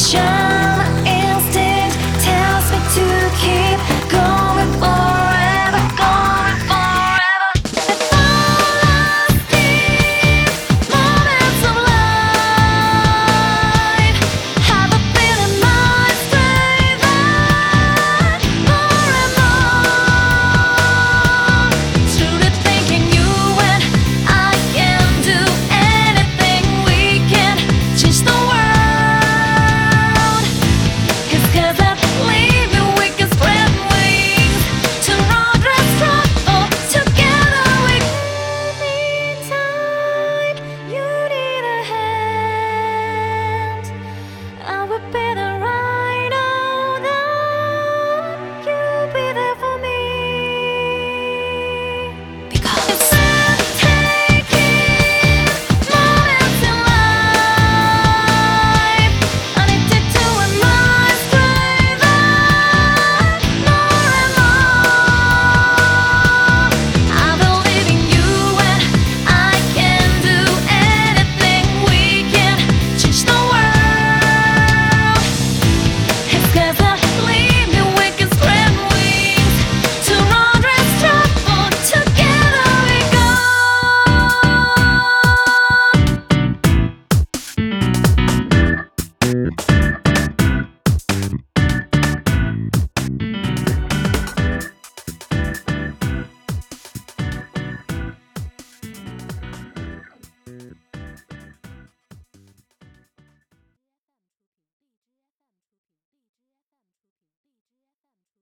protection. better